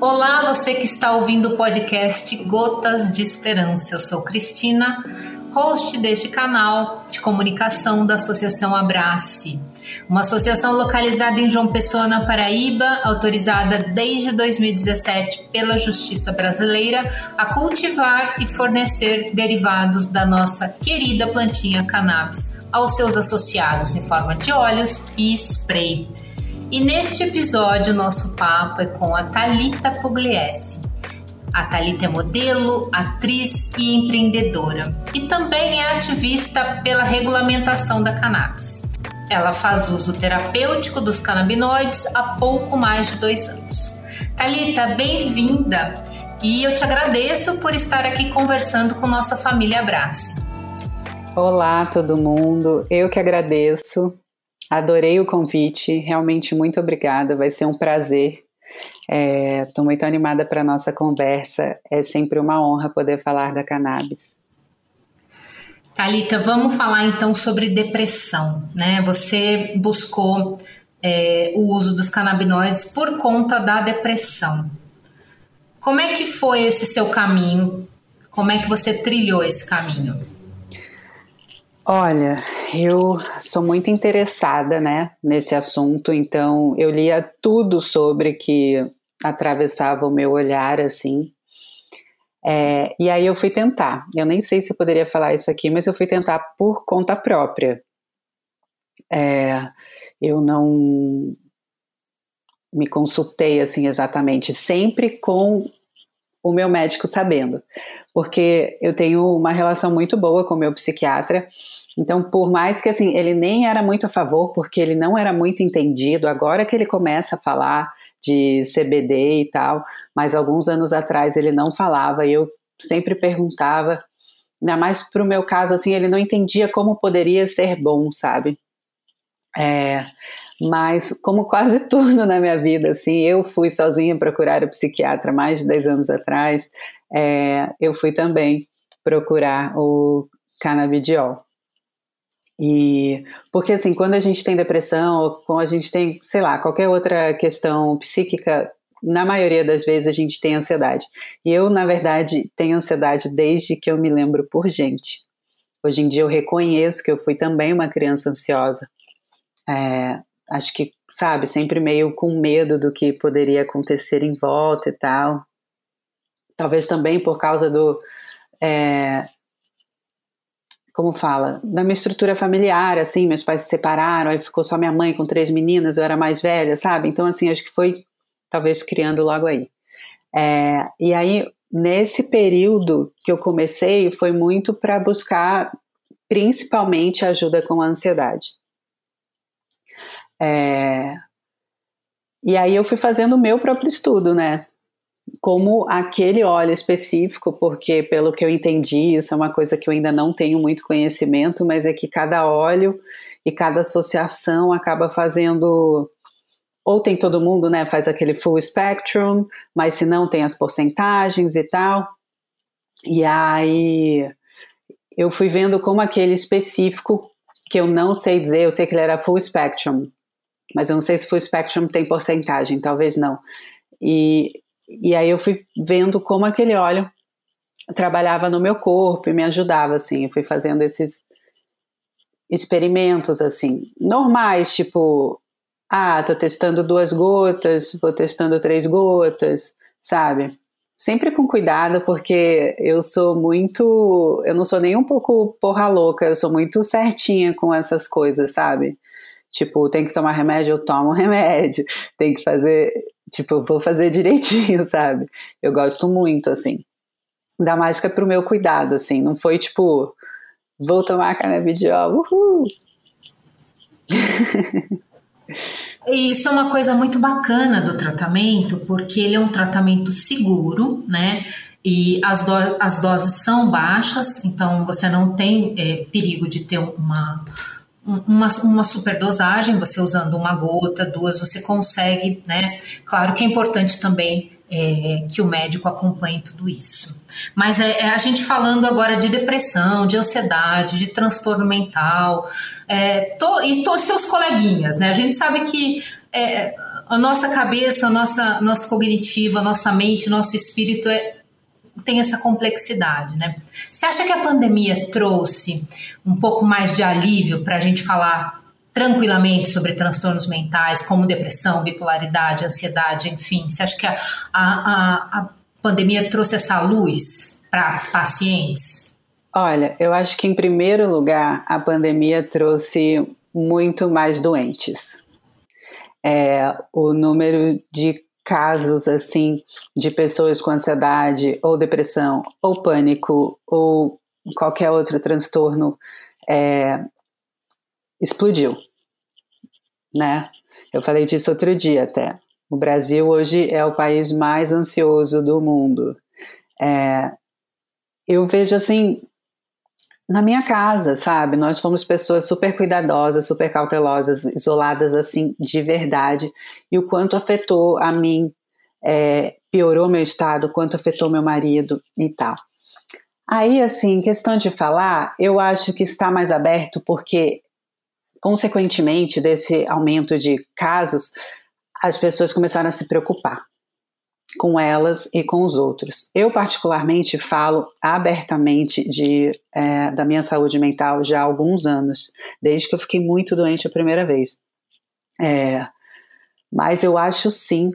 Olá, você que está ouvindo o podcast Gotas de Esperança. Eu sou Cristina, host deste canal de comunicação da Associação Abrace, uma associação localizada em João Pessoa, na Paraíba, autorizada desde 2017 pela Justiça Brasileira a cultivar e fornecer derivados da nossa querida plantinha cannabis aos seus associados em forma de óleos e spray. E neste episódio, nosso papo é com a Talita Pugliese. A Talita é modelo, atriz e empreendedora e também é ativista pela regulamentação da cannabis. Ela faz uso terapêutico dos canabinoides há pouco mais de dois anos. Talita, bem-vinda e eu te agradeço por estar aqui conversando com nossa família Abrace. Olá, todo mundo. Eu que agradeço. Adorei o convite, realmente muito obrigada, vai ser um prazer. Estou é, muito animada para a nossa conversa, é sempre uma honra poder falar da cannabis. Talita, vamos falar então sobre depressão, né? Você buscou é, o uso dos canabinoides por conta da depressão. Como é que foi esse seu caminho? Como é que você trilhou esse caminho? Olha, eu sou muito interessada, né, nesse assunto, então eu lia tudo sobre que atravessava o meu olhar, assim. É, e aí eu fui tentar. Eu nem sei se eu poderia falar isso aqui, mas eu fui tentar por conta própria. É, eu não me consultei assim exatamente, sempre com o meu médico sabendo, porque eu tenho uma relação muito boa com o meu psiquiatra então, por mais que assim, ele nem era muito a favor, porque ele não era muito entendido, agora que ele começa a falar de CBD e tal, mas alguns anos atrás ele não falava e eu sempre perguntava, ainda mais para o meu caso, assim, ele não entendia como poderia ser bom, sabe? É, mas como quase tudo na minha vida, assim, eu fui sozinha procurar o psiquiatra mais de 10 anos atrás, é, eu fui também procurar o canabidiol. E porque assim, quando a gente tem depressão, ou quando a gente tem, sei lá, qualquer outra questão psíquica, na maioria das vezes a gente tem ansiedade. E eu, na verdade, tenho ansiedade desde que eu me lembro por gente. Hoje em dia eu reconheço que eu fui também uma criança ansiosa. É, acho que, sabe, sempre meio com medo do que poderia acontecer em volta e tal. Talvez também por causa do. É, como fala, da minha estrutura familiar, assim, meus pais se separaram, aí ficou só minha mãe com três meninas, eu era mais velha, sabe? Então, assim, acho que foi talvez criando logo aí. É, e aí, nesse período que eu comecei, foi muito para buscar principalmente ajuda com a ansiedade. É, e aí eu fui fazendo o meu próprio estudo, né? Como aquele óleo específico, porque pelo que eu entendi, isso é uma coisa que eu ainda não tenho muito conhecimento, mas é que cada óleo e cada associação acaba fazendo ou tem todo mundo, né, faz aquele full spectrum, mas se não tem as porcentagens e tal. E aí eu fui vendo como aquele específico que eu não sei dizer, eu sei que ele era full spectrum, mas eu não sei se full spectrum tem porcentagem, talvez não. E e aí eu fui vendo como aquele óleo trabalhava no meu corpo e me ajudava, assim. Eu fui fazendo esses experimentos, assim, normais, tipo, ah, tô testando duas gotas, vou testando três gotas, sabe? Sempre com cuidado, porque eu sou muito. Eu não sou nem um pouco porra louca, eu sou muito certinha com essas coisas, sabe? Tipo, tem que tomar remédio, eu tomo remédio. Tem que fazer Tipo, vou fazer direitinho, sabe? Eu gosto muito, assim, da mágica pro meu cuidado, assim. Não foi tipo, vou tomar canabidiol, uhul! Isso é uma coisa muito bacana do tratamento, porque ele é um tratamento seguro, né? E as, do as doses são baixas, então você não tem é, perigo de ter uma, uma, uma superdosagem, você usando uma gota, duas, você consegue, né? Claro que é importante também é, que o médico acompanhe tudo isso. Mas é, é, a gente falando agora de depressão, de ansiedade, de transtorno mental, é, e todos seus coleguinhas, né? A gente sabe que é, a nossa cabeça, a nossa, nosso cognitivo, a nossa mente, nosso espírito é, tem essa complexidade, né? Você acha que a pandemia trouxe um pouco mais de alívio para a gente falar tranquilamente sobre transtornos mentais, como depressão, bipolaridade, ansiedade, enfim? Você acha que a, a, a pandemia trouxe essa luz para pacientes? Olha, eu acho que em primeiro lugar a pandemia trouxe muito mais doentes é, o número de casos assim de pessoas com ansiedade ou depressão ou pânico ou qualquer outro transtorno é, explodiu, né? Eu falei disso outro dia até. O Brasil hoje é o país mais ansioso do mundo. É, eu vejo assim na minha casa, sabe? Nós fomos pessoas super cuidadosas, super cautelosas, isoladas assim de verdade. E o quanto afetou a mim, é, piorou meu estado, quanto afetou meu marido e tal. Aí, assim, questão de falar, eu acho que está mais aberto porque, consequentemente desse aumento de casos, as pessoas começaram a se preocupar com elas e com os outros. Eu, particularmente, falo abertamente de, é, da minha saúde mental já há alguns anos, desde que eu fiquei muito doente a primeira vez. É, mas eu acho sim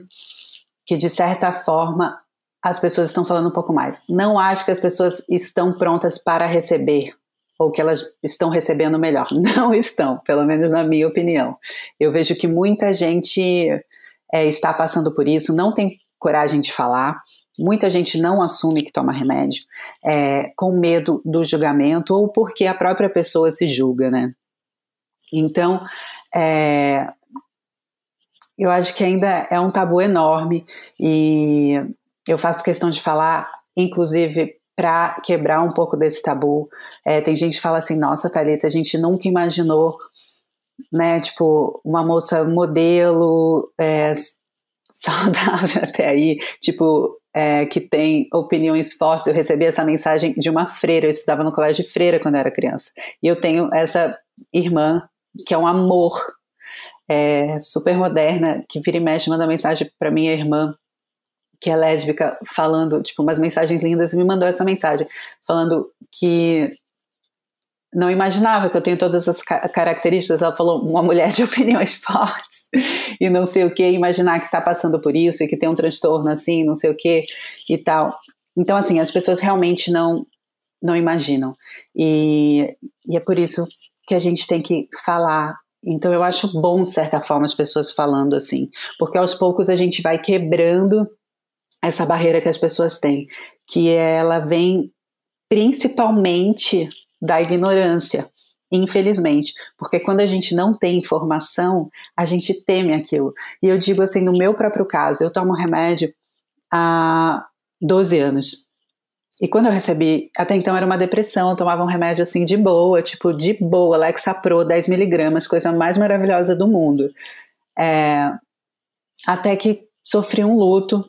que, de certa forma, as pessoas estão falando um pouco mais. Não acho que as pessoas estão prontas para receber ou que elas estão recebendo melhor. Não estão, pelo menos na minha opinião. Eu vejo que muita gente é, está passando por isso, não tem coragem de falar. Muita gente não assume que toma remédio, é, com medo do julgamento ou porque a própria pessoa se julga, né? Então, é, eu acho que ainda é um tabu enorme e eu faço questão de falar, inclusive para quebrar um pouco desse tabu. É, tem gente que fala assim: nossa, Thalita, a gente nunca imaginou, né? Tipo, uma moça modelo, é, saudável até aí, tipo, é, que tem opiniões fortes. Eu recebi essa mensagem de uma freira, eu estudava no colégio de freira quando eu era criança. E eu tenho essa irmã, que é um amor, é, super moderna, que vira e mexe, manda mensagem para minha irmã, que é lésbica, falando, tipo, umas mensagens lindas, e me mandou essa mensagem, falando que não imaginava que eu tenho todas as características. Ela falou, uma mulher de opiniões fortes e não sei o que, imaginar que está passando por isso e que tem um transtorno assim, não sei o que e tal. Então, assim, as pessoas realmente não, não imaginam. E, e é por isso que a gente tem que falar. Então, eu acho bom, de certa forma, as pessoas falando assim, porque aos poucos a gente vai quebrando essa barreira que as pessoas têm, que ela vem principalmente da ignorância, infelizmente, porque quando a gente não tem informação, a gente teme aquilo. E eu digo assim, no meu próprio caso, eu tomo remédio há 12 anos. E quando eu recebi, até então era uma depressão, eu tomava um remédio assim de boa, tipo de boa, Lexapro, 10 miligramas, coisa mais maravilhosa do mundo. É, até que sofri um luto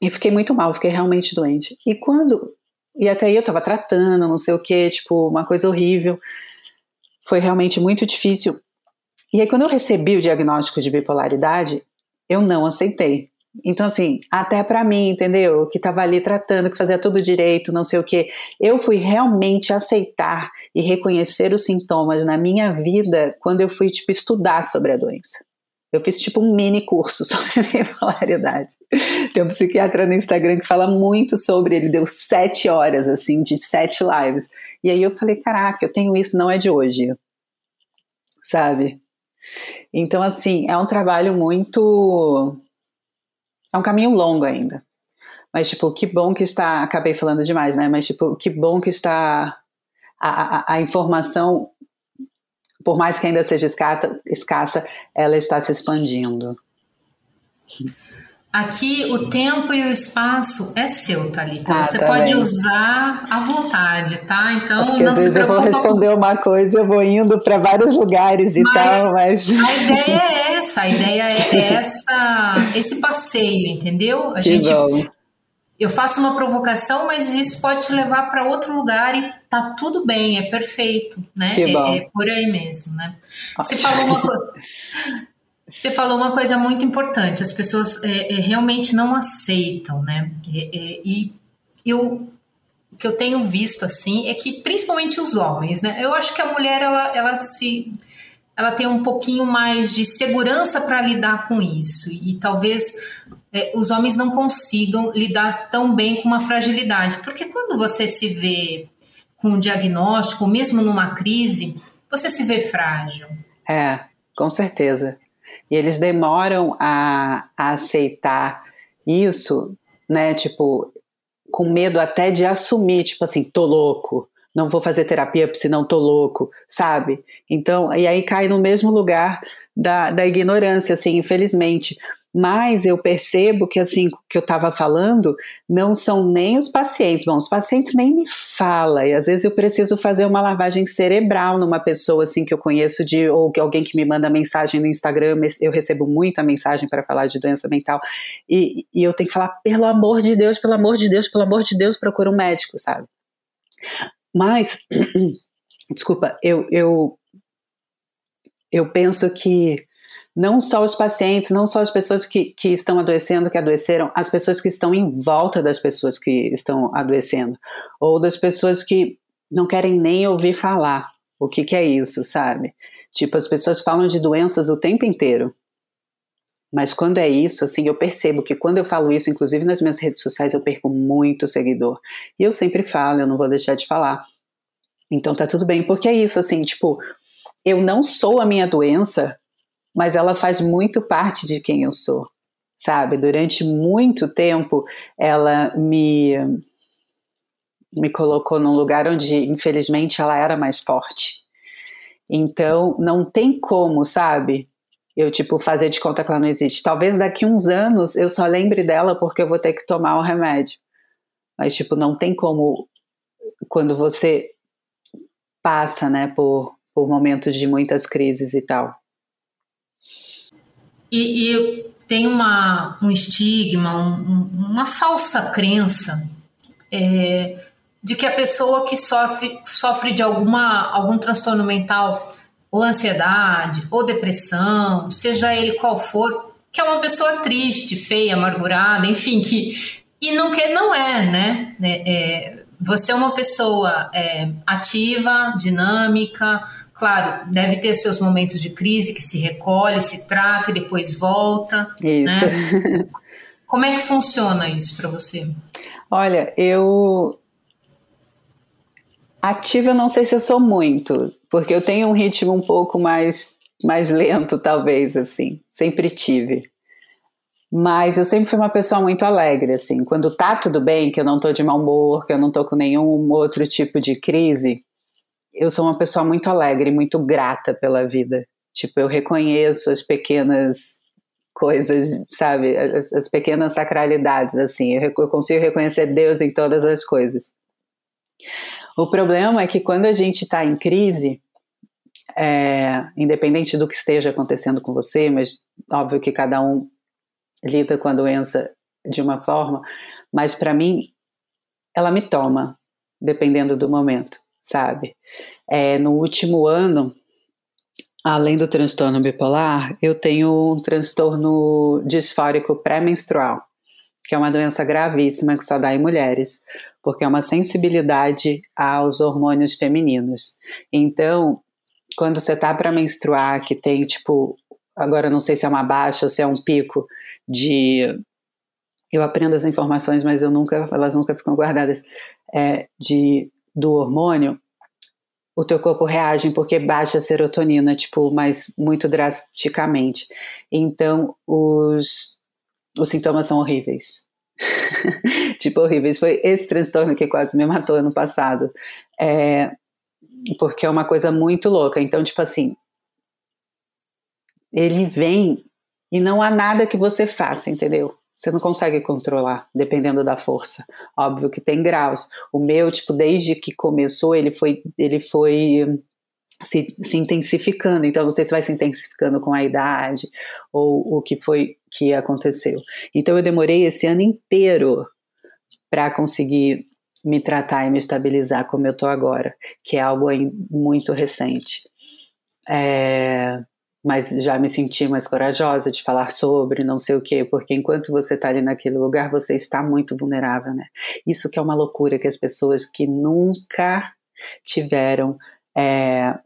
e fiquei muito mal, fiquei realmente doente. E quando e até aí eu tava tratando, não sei o que, tipo, uma coisa horrível. Foi realmente muito difícil. E aí, quando eu recebi o diagnóstico de bipolaridade, eu não aceitei. Então, assim, até para mim, entendeu? Que tava ali tratando, que fazia tudo direito, não sei o que. Eu fui realmente aceitar e reconhecer os sintomas na minha vida quando eu fui, tipo, estudar sobre a doença. Eu fiz tipo um mini curso sobre bipolaridade. Tem um psiquiatra no Instagram que fala muito sobre, ele deu sete horas, assim, de sete lives. E aí eu falei, caraca, eu tenho isso, não é de hoje. Sabe? Então, assim, é um trabalho muito. É um caminho longo ainda. Mas, tipo, que bom que está. Acabei falando demais, né? Mas, tipo, que bom que está. A, a, a informação por mais que ainda seja escassa, ela está se expandindo. Aqui o tempo e o espaço é seu, Thalita. Ah, Você tá pode bem. usar à vontade, tá? Então Porque não às vezes eu vou responder uma coisa, eu vou indo para vários lugares e mas tal, mas a ideia é essa, a ideia é essa, esse passeio, entendeu? A que gente bom eu faço uma provocação, mas isso pode te levar para outro lugar e tá tudo bem, é perfeito, né? É, é, por aí mesmo, né? Você falou uma coisa. Você falou uma coisa muito importante, as pessoas é, é, realmente não aceitam, né? É, e eu, o que eu tenho visto assim é que principalmente os homens, né? Eu acho que a mulher ela, ela se ela tem um pouquinho mais de segurança para lidar com isso e talvez é, os homens não consigam lidar tão bem com uma fragilidade, porque quando você se vê com um diagnóstico, mesmo numa crise, você se vê frágil. É, com certeza. E eles demoram a, a aceitar isso, né? Tipo, com medo até de assumir, tipo assim, tô louco, não vou fazer terapia senão tô louco, sabe? Então, e aí cai no mesmo lugar da, da ignorância, assim, infelizmente. Mas eu percebo que, assim, que eu estava falando, não são nem os pacientes. Bom, os pacientes nem me falam. E às vezes eu preciso fazer uma lavagem cerebral numa pessoa, assim, que eu conheço, de, ou alguém que me manda mensagem no Instagram. Eu recebo muita mensagem para falar de doença mental. E, e eu tenho que falar, pelo amor de Deus, pelo amor de Deus, pelo amor de Deus, procura um médico, sabe? Mas, desculpa, eu, eu, eu penso que não só os pacientes, não só as pessoas que, que estão adoecendo, que adoeceram, as pessoas que estão em volta das pessoas que estão adoecendo, ou das pessoas que não querem nem ouvir falar o que, que é isso, sabe? Tipo, as pessoas falam de doenças o tempo inteiro. Mas quando é isso, assim, eu percebo que quando eu falo isso, inclusive nas minhas redes sociais, eu perco muito seguidor. E eu sempre falo, eu não vou deixar de falar. Então tá tudo bem, porque é isso, assim, tipo, eu não sou a minha doença, mas ela faz muito parte de quem eu sou, sabe? Durante muito tempo, ela me me colocou num lugar onde, infelizmente, ela era mais forte. Então, não tem como, sabe? eu, tipo, fazer de conta que ela não existe. Talvez daqui uns anos eu só lembre dela porque eu vou ter que tomar o remédio. Mas, tipo, não tem como, quando você passa, né, por, por momentos de muitas crises e tal. E, e tem uma, um estigma, um, uma falsa crença é, de que a pessoa que sofre, sofre de alguma, algum transtorno mental ou ansiedade, ou depressão, seja ele qual for, que é uma pessoa triste, feia, amargurada, enfim, que e não que não é, né? É, é, você é uma pessoa é, ativa, dinâmica, claro, deve ter seus momentos de crise que se recolhe, se trata e depois volta. Isso. Né? Como é que funciona isso para você? Olha, eu ativa, não sei se eu sou muito porque eu tenho um ritmo um pouco mais, mais lento, talvez, assim, sempre tive. Mas eu sempre fui uma pessoa muito alegre, assim, quando tá tudo bem, que eu não tô de mau humor, que eu não tô com nenhum outro tipo de crise, eu sou uma pessoa muito alegre, muito grata pela vida. Tipo, eu reconheço as pequenas coisas, sabe, as, as pequenas sacralidades, assim, eu, eu consigo reconhecer Deus em todas as coisas. O problema é que quando a gente está em crise, é, independente do que esteja acontecendo com você, mas óbvio que cada um lida com a doença de uma forma, mas para mim ela me toma, dependendo do momento, sabe? É, no último ano, além do transtorno bipolar, eu tenho um transtorno disfórico pré-menstrual, que é uma doença gravíssima que só dá em mulheres porque é uma sensibilidade aos hormônios femininos. Então, quando você tá para menstruar, que tem tipo, agora não sei se é uma baixa ou se é um pico de eu aprendo as informações, mas eu nunca, elas nunca ficam guardadas, é, de do hormônio, o teu corpo reage porque baixa a serotonina, tipo, mas muito drasticamente. Então, os, os sintomas são horríveis. tipo, horríveis. Foi esse transtorno que quase me matou ano passado. É, porque é uma coisa muito louca. Então, tipo assim, ele vem e não há nada que você faça, entendeu? Você não consegue controlar, dependendo da força. Óbvio que tem graus. O meu, tipo, desde que começou, ele foi, ele foi se, se, intensificando. Então, não sei se vai se intensificando com a idade ou o que foi que aconteceu. Então, eu demorei esse ano inteiro para conseguir me tratar e me estabilizar como eu tô agora, que é algo muito recente. É, mas já me senti mais corajosa de falar sobre, não sei o quê, porque enquanto você está ali naquele lugar, você está muito vulnerável, né? Isso que é uma loucura que as pessoas que nunca tiveram é,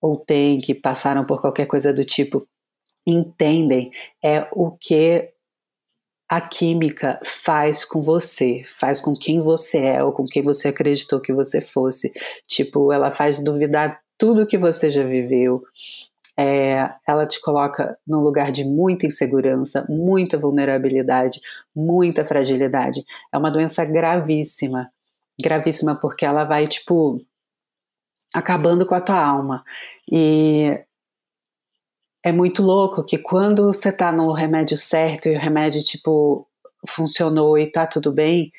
ou têm, que passaram por qualquer coisa do tipo, entendem é o que a química faz com você, faz com quem você é ou com quem você acreditou que você fosse. Tipo, ela faz duvidar tudo que você já viveu. É, ela te coloca num lugar de muita insegurança, muita vulnerabilidade, muita fragilidade. É uma doença gravíssima, gravíssima porque ela vai tipo acabando com a tua alma. E é muito louco que quando você tá no remédio certo e o remédio, tipo, funcionou e tá tudo bem,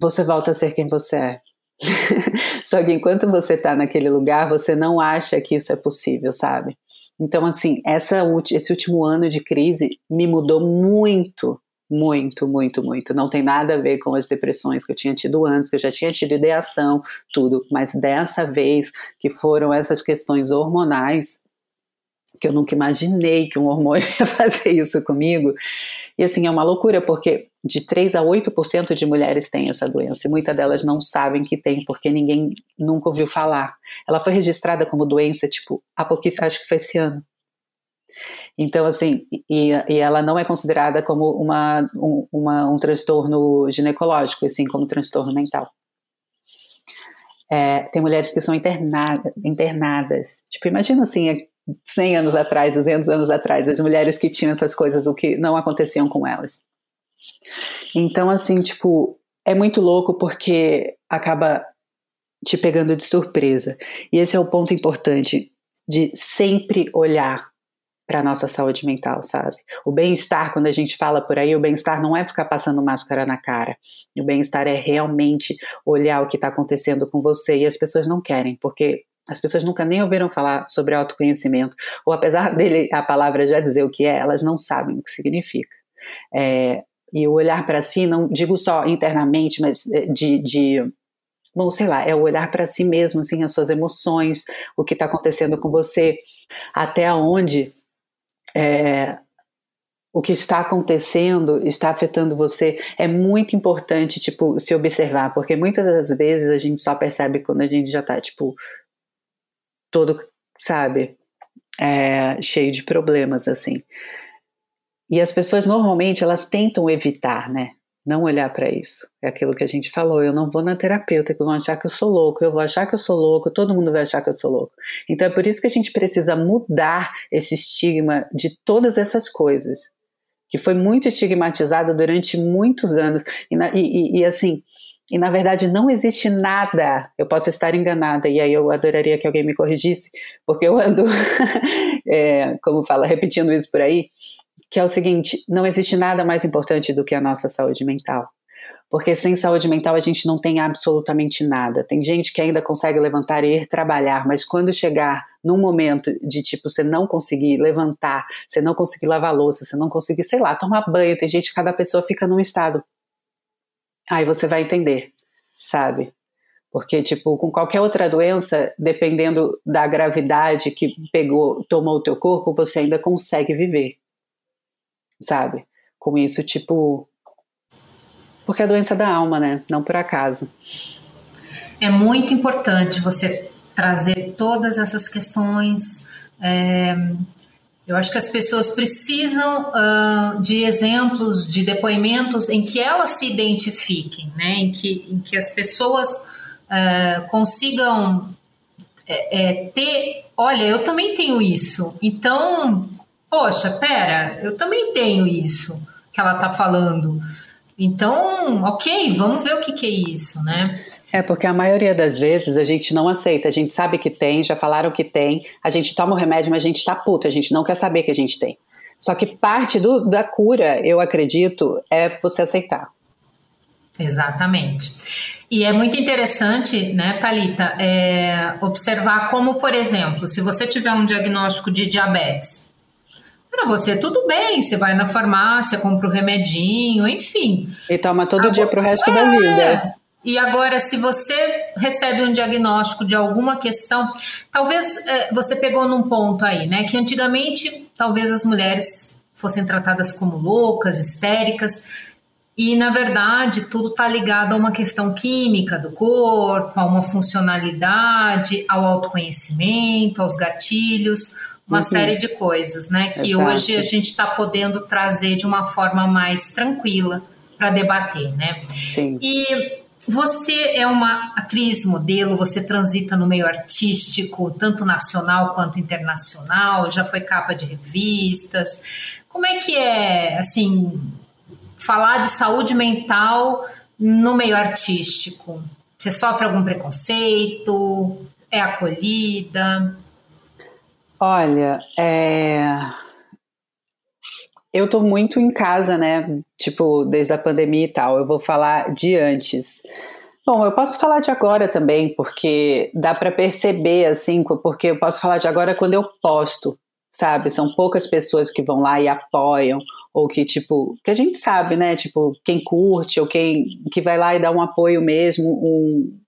você volta a ser quem você é. Só que enquanto você tá naquele lugar, você não acha que isso é possível, sabe? Então, assim, essa, esse último ano de crise me mudou muito, muito, muito, muito. Não tem nada a ver com as depressões que eu tinha tido antes, que eu já tinha tido ideação, tudo. Mas dessa vez, que foram essas questões hormonais, que eu nunca imaginei que um hormônio ia fazer isso comigo. E assim, é uma loucura, porque de 3 a 8% de mulheres têm essa doença, e muitas delas não sabem que tem, porque ninguém nunca ouviu falar. Ela foi registrada como doença, tipo, há pouquíssimo, acho que foi esse ano. Então, assim, e, e ela não é considerada como uma, um, uma, um transtorno ginecológico, assim como transtorno mental. É, tem mulheres que são internada, internadas. Tipo, imagina assim, 100 anos atrás, 200 anos atrás, as mulheres que tinham essas coisas, o que não aconteciam com elas. Então, assim, tipo, é muito louco porque acaba te pegando de surpresa. E esse é o ponto importante de sempre olhar para nossa saúde mental, sabe? O bem-estar, quando a gente fala por aí, o bem-estar não é ficar passando máscara na cara. O bem-estar é realmente olhar o que está acontecendo com você e as pessoas não querem, porque as pessoas nunca nem ouviram falar sobre autoconhecimento, ou apesar dele a palavra já dizer o que é, elas não sabem o que significa. É, e o olhar para si, não digo só internamente, mas é, de, de bom, sei lá, é o olhar para si mesmo, assim, as suas emoções, o que está acontecendo com você, até onde é, o que está acontecendo está afetando você, é muito importante, tipo, se observar, porque muitas das vezes a gente só percebe quando a gente já está, tipo, todo, sabe, é, cheio de problemas, assim. E as pessoas normalmente elas tentam evitar, né? Não olhar para isso. É aquilo que a gente falou. Eu não vou na terapeuta, que vão achar que eu sou louco. Eu vou achar que eu sou louco. Todo mundo vai achar que eu sou louco. Então é por isso que a gente precisa mudar esse estigma de todas essas coisas, que foi muito estigmatizado durante muitos anos. E, e, e assim, e na verdade não existe nada, eu posso estar enganada, e aí eu adoraria que alguém me corrigisse, porque eu ando, é, como fala, repetindo isso por aí, que é o seguinte: não existe nada mais importante do que a nossa saúde mental. Porque sem saúde mental a gente não tem absolutamente nada. Tem gente que ainda consegue levantar e ir trabalhar, mas quando chegar num momento de tipo você não conseguir levantar, você não conseguir lavar louça, você não conseguir, sei lá, tomar banho, tem gente que cada pessoa fica num estado Aí você vai entender, sabe? Porque, tipo, com qualquer outra doença, dependendo da gravidade que pegou, tomou o teu corpo, você ainda consegue viver, sabe? Com isso, tipo. Porque é a doença da alma, né? Não por acaso. É muito importante você trazer todas essas questões. É, eu acho que as pessoas precisam uh, de exemplos, de depoimentos em que elas se identifiquem, né? em, que, em que as pessoas uh, consigam é, é, ter. Olha, eu também tenho isso, então, poxa, pera, eu também tenho isso que ela está falando. Então, ok, vamos ver o que, que é isso, né? É, porque a maioria das vezes a gente não aceita, a gente sabe que tem, já falaram que tem, a gente toma o remédio, mas a gente tá puto, a gente não quer saber que a gente tem. Só que parte do, da cura, eu acredito, é você aceitar. Exatamente. E é muito interessante, né, Thalita, é, observar como, por exemplo, se você tiver um diagnóstico de diabetes, para você tudo bem, você vai na farmácia, compra o remedinho, enfim. E toma todo Agora, dia pro resto é, da vida. E agora, se você recebe um diagnóstico de alguma questão, talvez é, você pegou num ponto aí, né? Que antigamente talvez as mulheres fossem tratadas como loucas, histéricas, e na verdade tudo está ligado a uma questão química do corpo, a uma funcionalidade, ao autoconhecimento, aos gatilhos, uma uhum. série de coisas, né? Que Exato. hoje a gente está podendo trazer de uma forma mais tranquila para debater, né? Sim. E você é uma atriz, modelo, você transita no meio artístico, tanto nacional quanto internacional, já foi capa de revistas. Como é que é, assim, falar de saúde mental no meio artístico? Você sofre algum preconceito? É acolhida? Olha, é... eu tô muito em casa, né? Tipo, desde a pandemia e tal. Eu vou falar de antes. Bom, eu posso falar de agora também, porque dá para perceber, assim, porque eu posso falar de agora quando eu posto, sabe? São poucas pessoas que vão lá e apoiam, ou que, tipo, que a gente sabe, né? Tipo, quem curte, ou quem que vai lá e dá um apoio mesmo, um,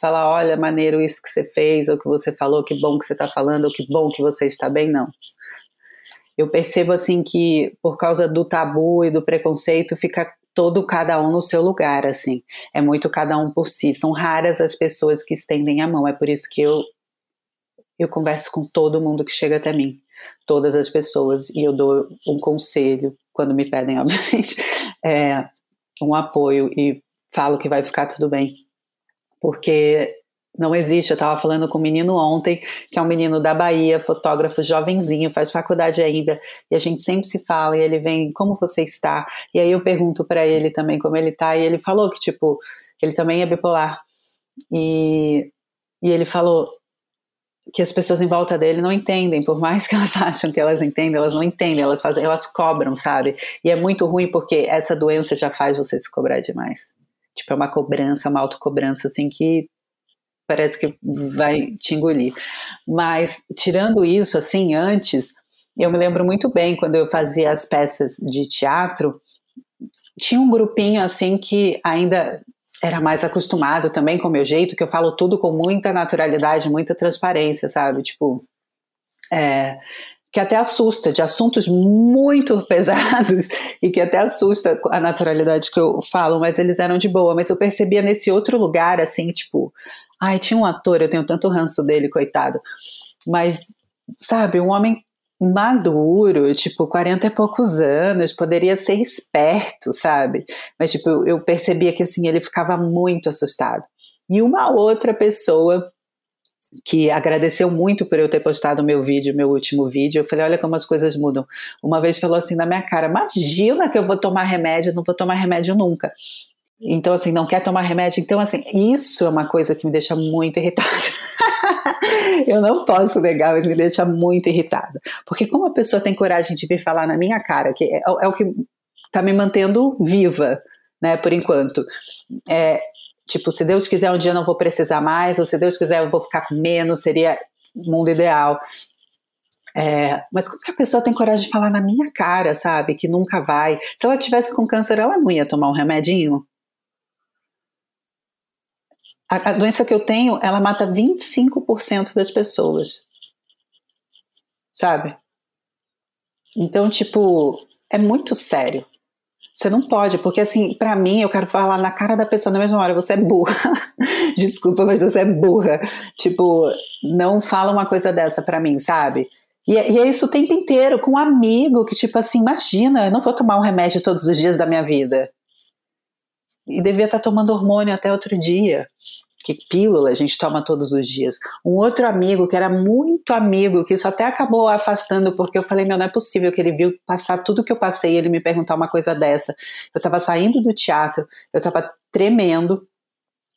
falar, olha, maneiro isso que você fez, ou que você falou, que bom que você está falando, ou que bom que você está bem, não. Eu percebo assim que por causa do tabu e do preconceito fica todo cada um no seu lugar, assim. É muito cada um por si. São raras as pessoas que estendem a mão. É por isso que eu eu converso com todo mundo que chega até mim, todas as pessoas, e eu dou um conselho quando me pedem, obviamente, é, um apoio e falo que vai ficar tudo bem porque não existe. Eu estava falando com um menino ontem, que é um menino da Bahia, fotógrafo jovenzinho, faz faculdade ainda, e a gente sempre se fala, e ele vem, como você está? E aí eu pergunto para ele também como ele está, e ele falou que, tipo, ele também é bipolar. E, e ele falou que as pessoas em volta dele não entendem, por mais que elas acham que elas entendem, elas não entendem, elas fazem, elas cobram, sabe? E é muito ruim porque essa doença já faz você se cobrar demais. Tipo, é uma cobrança, uma autocobrança, assim, que parece que vai te engolir. Mas, tirando isso, assim, antes, eu me lembro muito bem quando eu fazia as peças de teatro, tinha um grupinho, assim, que ainda era mais acostumado também com o meu jeito, que eu falo tudo com muita naturalidade, muita transparência, sabe? Tipo, é, que até assusta, de assuntos muito pesados e que até assusta a naturalidade que eu falo, mas eles eram de boa. Mas eu percebia nesse outro lugar, assim, tipo, ai, tinha um ator, eu tenho tanto ranço dele, coitado, mas, sabe, um homem maduro, tipo, 40 e poucos anos, poderia ser esperto, sabe? Mas, tipo, eu percebia que, assim, ele ficava muito assustado. E uma outra pessoa que agradeceu muito por eu ter postado meu vídeo, meu último vídeo. Eu falei, olha como as coisas mudam. Uma vez falou assim na minha cara: imagina que eu vou tomar remédio, não vou tomar remédio nunca. Então, assim, não quer tomar remédio. Então, assim, isso é uma coisa que me deixa muito irritada. eu não posso negar, mas me deixa muito irritada. Porque como a pessoa tem coragem de vir falar na minha cara, que é, é o que está me mantendo viva, né, por enquanto. É, Tipo, se Deus quiser um dia não vou precisar mais, ou se Deus quiser eu vou ficar com menos, seria o mundo ideal. É, mas como que a pessoa tem coragem de falar na minha cara, sabe? Que nunca vai. Se ela tivesse com câncer, ela não ia tomar um remedinho? A, a doença que eu tenho, ela mata 25% das pessoas. Sabe? Então, tipo, é muito sério. Você não pode, porque assim, para mim, eu quero falar na cara da pessoa na mesma hora, você é burra. Desculpa, mas você é burra. Tipo, não fala uma coisa dessa para mim, sabe? E, é, e, é isso o tempo inteiro, com um amigo que, tipo assim, imagina, eu não vou tomar um remédio todos os dias da minha vida. E devia estar tomando hormônio até outro dia que pílula a gente toma todos os dias. Um outro amigo que era muito amigo, que isso até acabou afastando, porque eu falei, meu, não é possível que ele viu passar tudo que eu passei e ele me perguntar uma coisa dessa. Eu estava saindo do teatro, eu estava tremendo,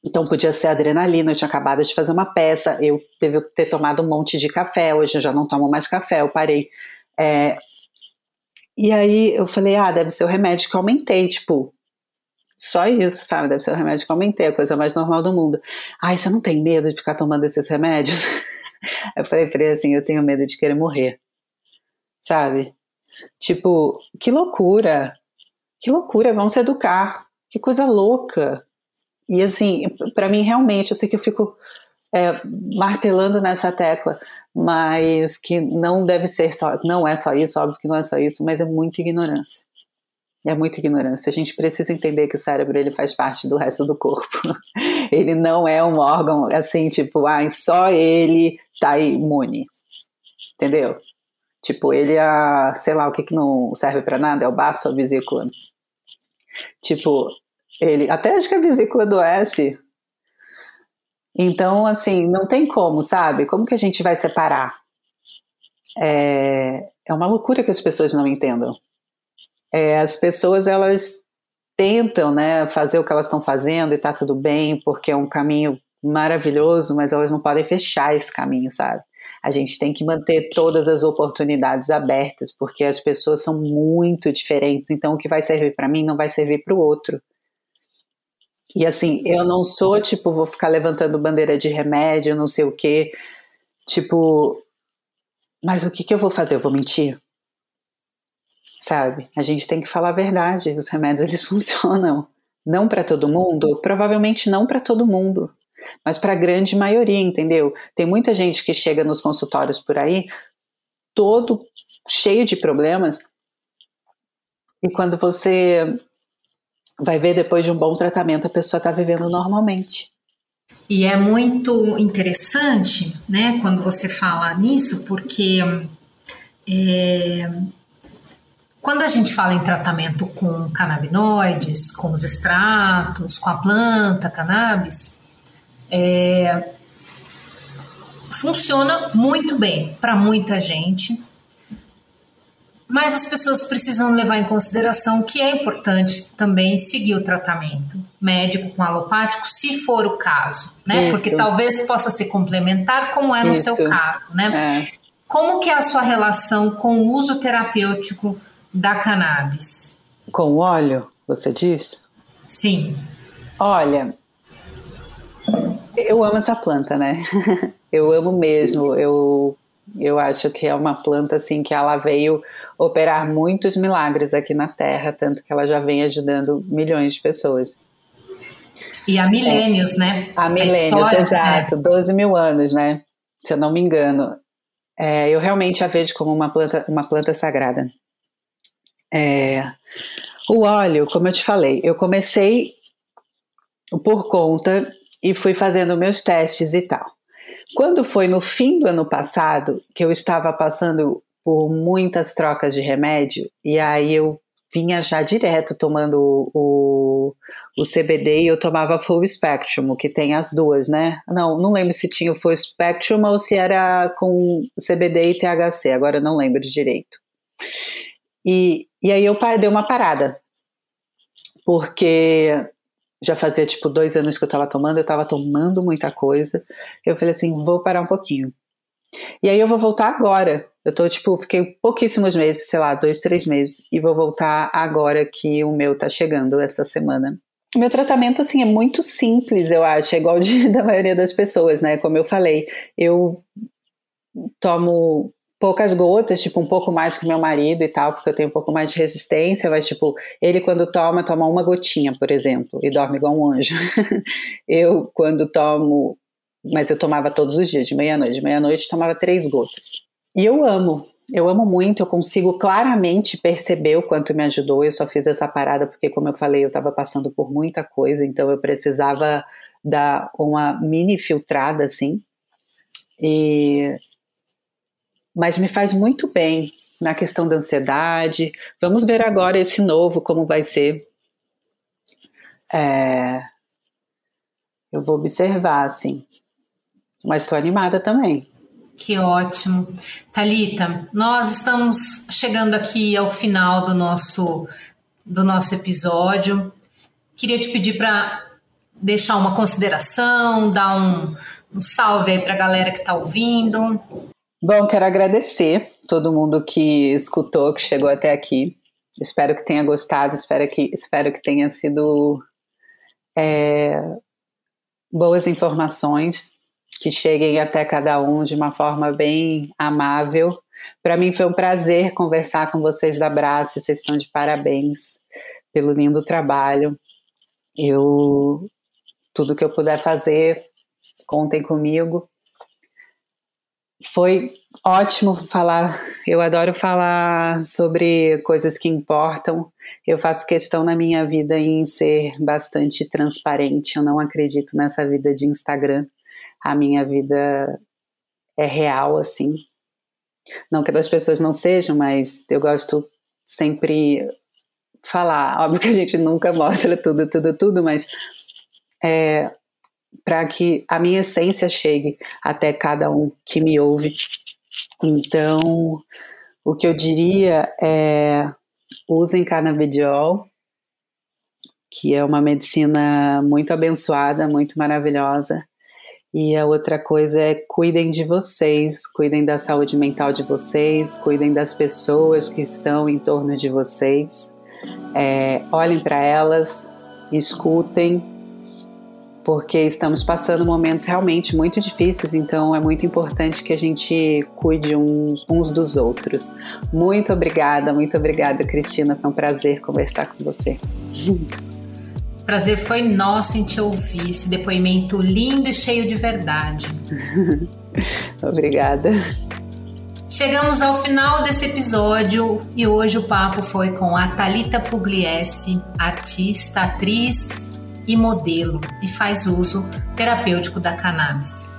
então podia ser adrenalina, eu tinha acabado de fazer uma peça, eu teve ter tomado um monte de café, hoje eu já não tomo mais café, eu parei. É, e aí eu falei, ah, deve ser o remédio que eu aumentei, tipo, só isso, sabe? Deve ser o remédio que eu aumentei, a coisa mais normal do mundo. Ai, você não tem medo de ficar tomando esses remédios? eu falei pra assim, eu tenho medo de querer morrer. Sabe? Tipo, que loucura. Que loucura, vamos se educar. Que coisa louca. e assim, para mim realmente, eu sei que eu fico é, martelando nessa tecla, mas que não deve ser só, não é só isso, óbvio que não é só isso, mas é muita ignorância. É muita ignorância. A gente precisa entender que o cérebro ele faz parte do resto do corpo. ele não é um órgão assim, tipo, ah, só ele tá imune. Entendeu? Tipo, ele é, sei lá, o que que não serve para nada, é o baço, a vesícula. Tipo, ele, até acho que a vesícula adoece. Então, assim, não tem como, sabe? Como que a gente vai separar? É, é uma loucura que as pessoas não entendam. É, as pessoas, elas tentam, né, fazer o que elas estão fazendo e tá tudo bem, porque é um caminho maravilhoso, mas elas não podem fechar esse caminho, sabe? A gente tem que manter todas as oportunidades abertas, porque as pessoas são muito diferentes. Então, o que vai servir para mim não vai servir para o outro. E assim, eu não sou tipo, vou ficar levantando bandeira de remédio, não sei o quê. Tipo, mas o que, que eu vou fazer? Eu vou mentir? Sabe? A gente tem que falar a verdade. Os remédios eles funcionam. Não para todo mundo? Provavelmente não para todo mundo. Mas para a grande maioria, entendeu? Tem muita gente que chega nos consultórios por aí, todo cheio de problemas, e quando você vai ver depois de um bom tratamento, a pessoa está vivendo normalmente. E é muito interessante, né, quando você fala nisso, porque é, quando a gente fala em tratamento com canabinoides, com os extratos, com a planta cannabis, é, funciona muito bem para muita gente, mas as pessoas precisam levar em consideração que é importante também seguir o tratamento médico com alopático, se for o caso, né? Isso. Porque talvez possa ser complementar, como é no Isso. seu caso, né? É. Como que é a sua relação com o uso terapêutico da cannabis? Com óleo, você diz? Sim. Olha, eu amo essa planta, né? eu amo mesmo. Eu eu acho que é uma planta assim que ela veio operar muitos milagres aqui na Terra, tanto que ela já vem ajudando milhões de pessoas. E há milênios, é, né? Há milênios, exato, né? 12 mil anos, né? Se eu não me engano. É, eu realmente a vejo como uma planta, uma planta sagrada. É, o óleo, como eu te falei, eu comecei por conta e fui fazendo meus testes e tal. Quando foi no fim do ano passado, que eu estava passando por muitas trocas de remédio, e aí eu vinha já direto tomando o, o CBD e eu tomava Full Spectrum, que tem as duas, né? Não, não lembro se tinha o Full Spectrum ou se era com CBD e THC, agora não lembro direito. E, e aí eu dei uma parada, porque já fazia tipo dois anos que eu estava tomando, eu estava tomando muita coisa. Eu falei assim, vou parar um pouquinho. E aí eu vou voltar agora. Eu tô tipo, fiquei pouquíssimos meses, sei lá, dois, três meses, e vou voltar agora que o meu tá chegando essa semana. Meu tratamento, assim, é muito simples, eu acho, é igual de, da maioria das pessoas, né? Como eu falei, eu tomo poucas gotas, tipo um pouco mais que meu marido e tal, porque eu tenho um pouco mais de resistência, mas tipo, ele quando toma, toma uma gotinha, por exemplo, e dorme igual um anjo. eu quando tomo, mas eu tomava todos os dias, de meia-noite, de meia-noite tomava três gotas. E eu amo, eu amo muito, eu consigo claramente perceber o quanto me ajudou. Eu só fiz essa parada porque, como eu falei, eu estava passando por muita coisa, então eu precisava dar uma mini filtrada assim. E mas me faz muito bem na questão da ansiedade. Vamos ver agora esse novo como vai ser. É, eu vou observar, assim. Mas estou animada também. Que ótimo. Talita, nós estamos chegando aqui ao final do nosso do nosso episódio. Queria te pedir para deixar uma consideração, dar um, um salve aí para a galera que está ouvindo. Bom, quero agradecer todo mundo que escutou, que chegou até aqui. Espero que tenha gostado, espero que, espero que tenha sido é, boas informações, que cheguem até cada um de uma forma bem amável. Para mim foi um prazer conversar com vocês da Braça, vocês estão de parabéns pelo lindo trabalho. Eu tudo que eu puder fazer, contem comigo. Foi ótimo falar. Eu adoro falar sobre coisas que importam. Eu faço questão na minha vida em ser bastante transparente. Eu não acredito nessa vida de Instagram. A minha vida é real, assim. Não que as pessoas não sejam, mas eu gosto sempre falar. Óbvio que a gente nunca mostra tudo, tudo, tudo, mas é, para que a minha essência chegue até cada um que me ouve. Então, o que eu diria é usem canabidiol, que é uma medicina muito abençoada, muito maravilhosa. E a outra coisa é cuidem de vocês, cuidem da saúde mental de vocês, cuidem das pessoas que estão em torno de vocês. É, olhem para elas, escutem, porque estamos passando momentos realmente muito difíceis, então é muito importante que a gente cuide uns, uns dos outros. Muito obrigada, muito obrigada, Cristina. Foi um prazer conversar com você. Prazer foi nosso em te ouvir, esse depoimento lindo e cheio de verdade. Obrigada. Chegamos ao final desse episódio e hoje o papo foi com a Talita Pugliese, artista, atriz e modelo e faz uso terapêutico da cannabis.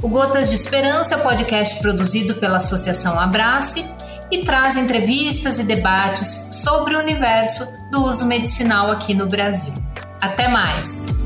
O Gotas de Esperança é um podcast produzido pela Associação Abrace e traz entrevistas e debates sobre o universo do uso medicinal aqui no Brasil. Até mais!